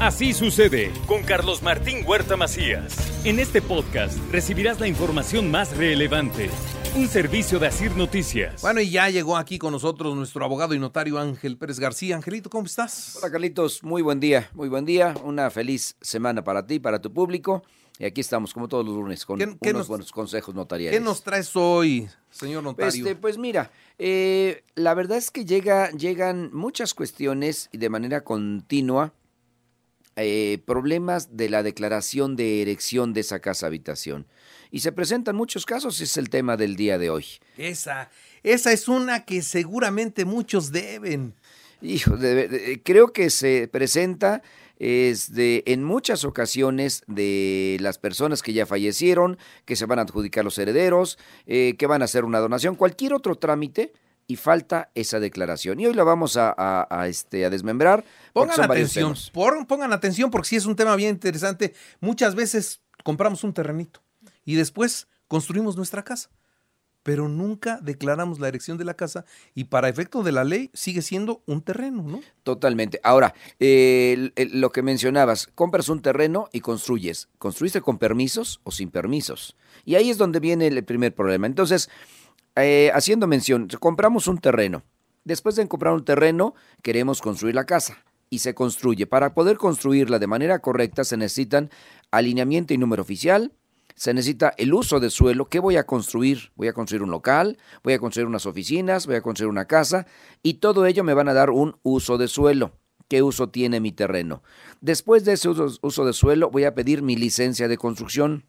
Así sucede con Carlos Martín Huerta Macías. En este podcast recibirás la información más relevante. Un servicio de Asir Noticias. Bueno, y ya llegó aquí con nosotros nuestro abogado y notario Ángel Pérez García. Angelito, ¿cómo estás? Hola Carlitos, muy buen día, muy buen día. Una feliz semana para ti, para tu público. Y aquí estamos, como todos los lunes, con ¿Qué- qué unos nos- buenos consejos notariales. ¿Qué nos traes hoy, señor notario? Este, pues mira, eh, la verdad es que llega, llegan muchas cuestiones y de manera continua eh, problemas de la declaración de erección de esa casa habitación. Y se presentan muchos casos, es el tema del día de hoy. Esa, esa es una que seguramente muchos deben. Hijo, de- de- creo que se presenta es de, en muchas ocasiones de las personas que ya fallecieron, que se van a adjudicar los herederos, eh, que van a hacer una donación, cualquier otro trámite y falta esa declaración. Y hoy la vamos a, a- a, este, a desmembrar. Pongan atención, por- pongan atención porque sí es un tema bien interesante. Muchas veces compramos un terrenito y después construimos nuestra casa, pero nunca declaramos la erección de la casa y para efecto de la ley sigue siendo un terreno, ¿no? Totalmente. Ahora, eh, lo que mencionabas, compras un terreno y construyes. ¿Construiste con permisos o sin permisos? Y ahí es donde viene el primer problema. Entonces, eh, haciendo mención, compramos un terreno. Después de comprar un terreno, queremos construir la casa y se construye. Para poder construirla de manera correcta se necesitan alineamiento y número oficial, se necesita el uso de suelo. ¿Qué voy a construir? Voy a construir un local, voy a construir unas oficinas, voy a construir una casa y todo ello me van a dar un uso de suelo. ¿Qué uso tiene mi terreno? Después de ese uso, uso de suelo voy a pedir mi licencia de construcción.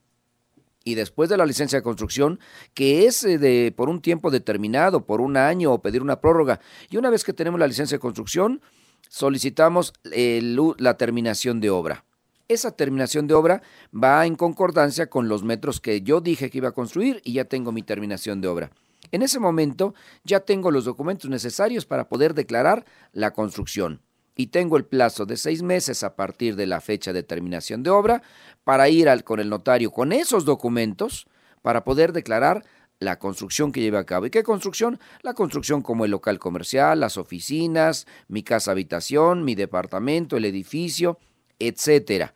Y después de la licencia de construcción, que es eh, de por un tiempo determinado, por un año o pedir una prórroga. Y una vez que tenemos la licencia de construcción, solicitamos el u- la terminación de obra. Esa terminación de obra va en concordancia con los metros que yo dije que iba a construir y ya tengo mi terminación de obra. En ese momento ya tengo los documentos necesarios para poder declarar la construcción y tengo el plazo de seis meses a partir de la fecha de terminación de obra para ir al, con el notario con esos documentos para poder declarar la construcción que lleve a cabo. ¿Y qué construcción? La construcción como el local comercial, las oficinas, mi casa habitación, mi departamento, el edificio, etcétera.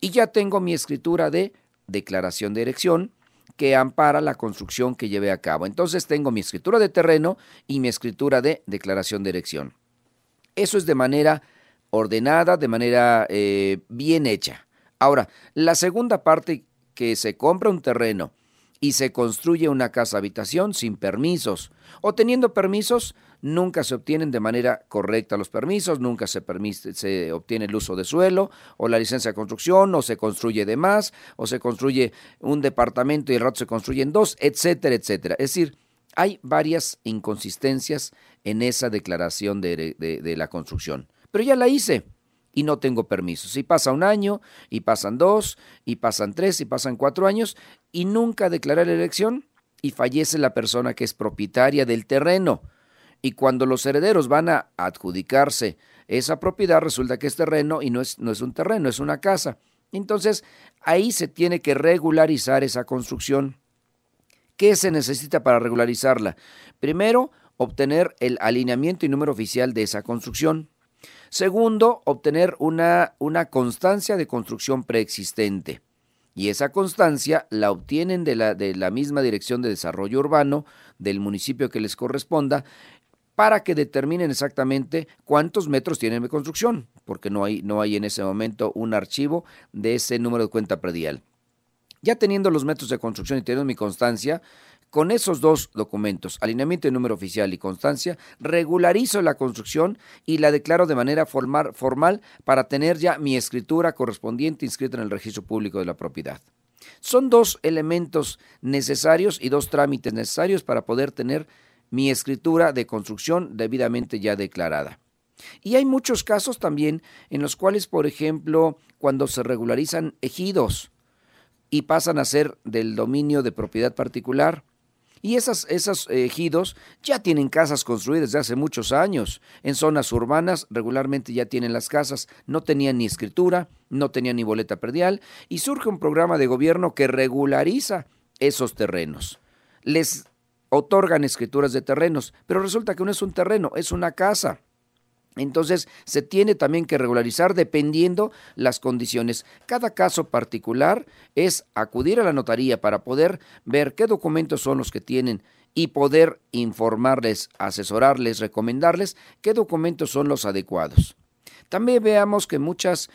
Y ya tengo mi escritura de declaración de erección que ampara la construcción que lleve a cabo. Entonces tengo mi escritura de terreno y mi escritura de declaración de erección. Eso es de manera ordenada, de manera eh, bien hecha. Ahora, la segunda parte que se compra un terreno y se construye una casa habitación sin permisos o teniendo permisos, nunca se obtienen de manera correcta los permisos, nunca se, permite, se obtiene el uso de suelo o la licencia de construcción o se construye de más o se construye un departamento y el rato se construyen dos, etcétera, etcétera. Es decir, hay varias inconsistencias en esa declaración de, la construcción. Pero ya la hice y no tengo permisos. Y pasa un año, y pasan dos, y pasan tres, y pasan cuatro años, y nunca declaré la elección y fallece la persona que es propietaria del terreno. Y cuando los herederos van a adjudicarse esa propiedad, resulta que es terreno y no es, no es un terreno, es una casa. Entonces, ahí se tiene que regularizar esa construcción. ¿Qué se necesita para regularizarla? Primero, obtener el alineamiento y número oficial de esa construcción. Segundo, obtener una, una constancia de construcción preexistente. Y esa constancia la obtienen de la, de la misma Dirección de Desarrollo Urbano del municipio que les corresponda para que determinen exactamente cuántos metros tienen de construcción, porque no hay, no hay en ese momento un archivo de ese número de cuenta predial. Ya teniendo los metros de construcción y teniendo mi constancia, con esos dos documentos, alineamiento de número oficial y constancia, regularizo la construcción y la declaro de manera formal, formal para tener ya mi escritura correspondiente inscrita en el registro público de la propiedad. Son dos elementos necesarios y dos trámites necesarios para poder tener mi escritura de construcción debidamente ya declarada. Y hay muchos casos también en los cuales, por ejemplo, cuando se regularizan ejidos y pasan a ser del dominio de propiedad particular, y esas, esos ejidos ya tienen casas construidas desde hace muchos años. En zonas urbanas regularmente ya tienen las casas, no tenían ni escritura, no tenían ni boleta perdial, y surge un programa de gobierno que regulariza esos terrenos. Les otorgan escrituras de terrenos, pero resulta que no es un terreno, es una casa. Entonces, se tiene también que regularizar dependiendo las condiciones. Cada caso particular es acudir a la notaría para poder ver qué documentos son los que tienen y poder informarles, asesorarles, recomendarles qué documentos son los adecuados. También veamos que muchos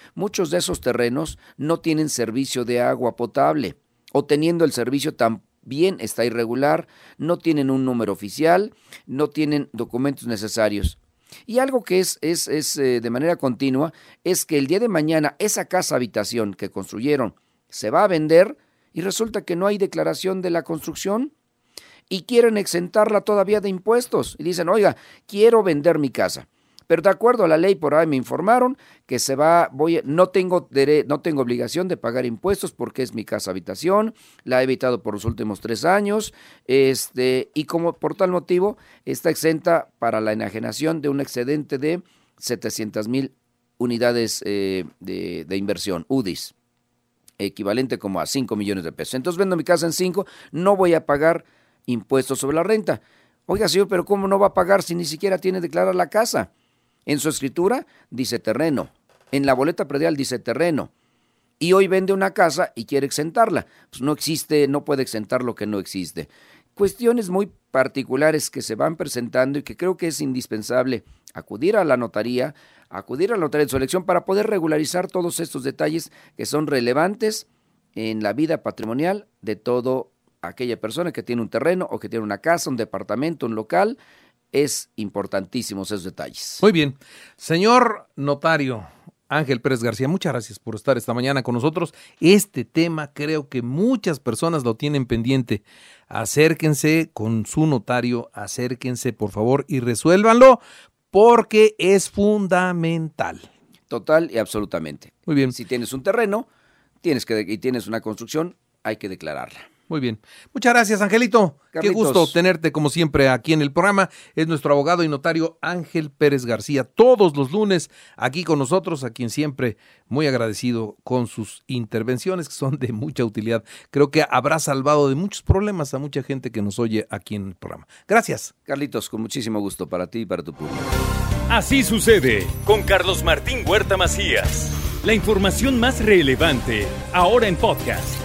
de esos terrenos no tienen servicio de agua potable o teniendo el servicio también está irregular, no tienen un número oficial, no tienen documentos necesarios. Y algo que es, es, es eh, de manera continua es que el día de mañana esa casa habitación que construyeron se va a vender y resulta que no hay declaración de la construcción y quieren exentarla todavía de impuestos. Y dicen, oiga, quiero vender mi casa. Pero de acuerdo a la ley, por ahí me informaron que se va, voy, no tengo, no tengo obligación de pagar impuestos porque es mi casa habitación, la he evitado por los últimos tres años, este, y como por tal motivo está exenta para la enajenación de un excedente de 700 mil unidades eh, de, inversión, UDIs equivalente como a 5 millones de pesos. Entonces vendo mi casa en 5, no voy a pagar impuestos sobre la renta. Oiga, señor, pero ¿cómo no va a pagar si ni siquiera tiene declarada la casa? En su escritura dice terreno. En la boleta predial dice terreno. Y hoy vende una casa y quiere exentarla. Pues no existe, no puede exentar lo que no existe. Cuestiones muy particulares que se van presentando y que creo que es indispensable acudir a la notaría, acudir a la notaría de su elección para poder regularizar todos estos detalles que son relevantes en la vida patrimonial de todo aquella persona que tiene un terreno o que tiene una casa, un departamento, un local es importantísimo esos detalles. Muy bien. Señor notario Ángel Pérez García, muchas gracias por estar esta mañana con nosotros. Este tema creo que muchas personas lo tienen pendiente. Acérquense con su notario, acérquense por favor y resuélvanlo porque es fundamental. Total y absolutamente. Muy bien. Si tienes un terreno tienes que, y tienes una construcción, hay que declararla. Muy bien. Muchas gracias, Angelito. Qué gusto tenerte como siempre aquí en el programa. Es nuestro abogado y notario Ángel Pérez García, todos los lunes aquí con nosotros, a quien siempre muy agradecido con sus intervenciones que son de mucha utilidad. Creo que habrá salvado de muchos problemas a mucha gente que nos oye aquí en el programa. Gracias. Carlitos, con muchísimo gusto para ti y para tu público. Así sucede con Carlos Martín Huerta Macías. La información más relevante ahora en podcast.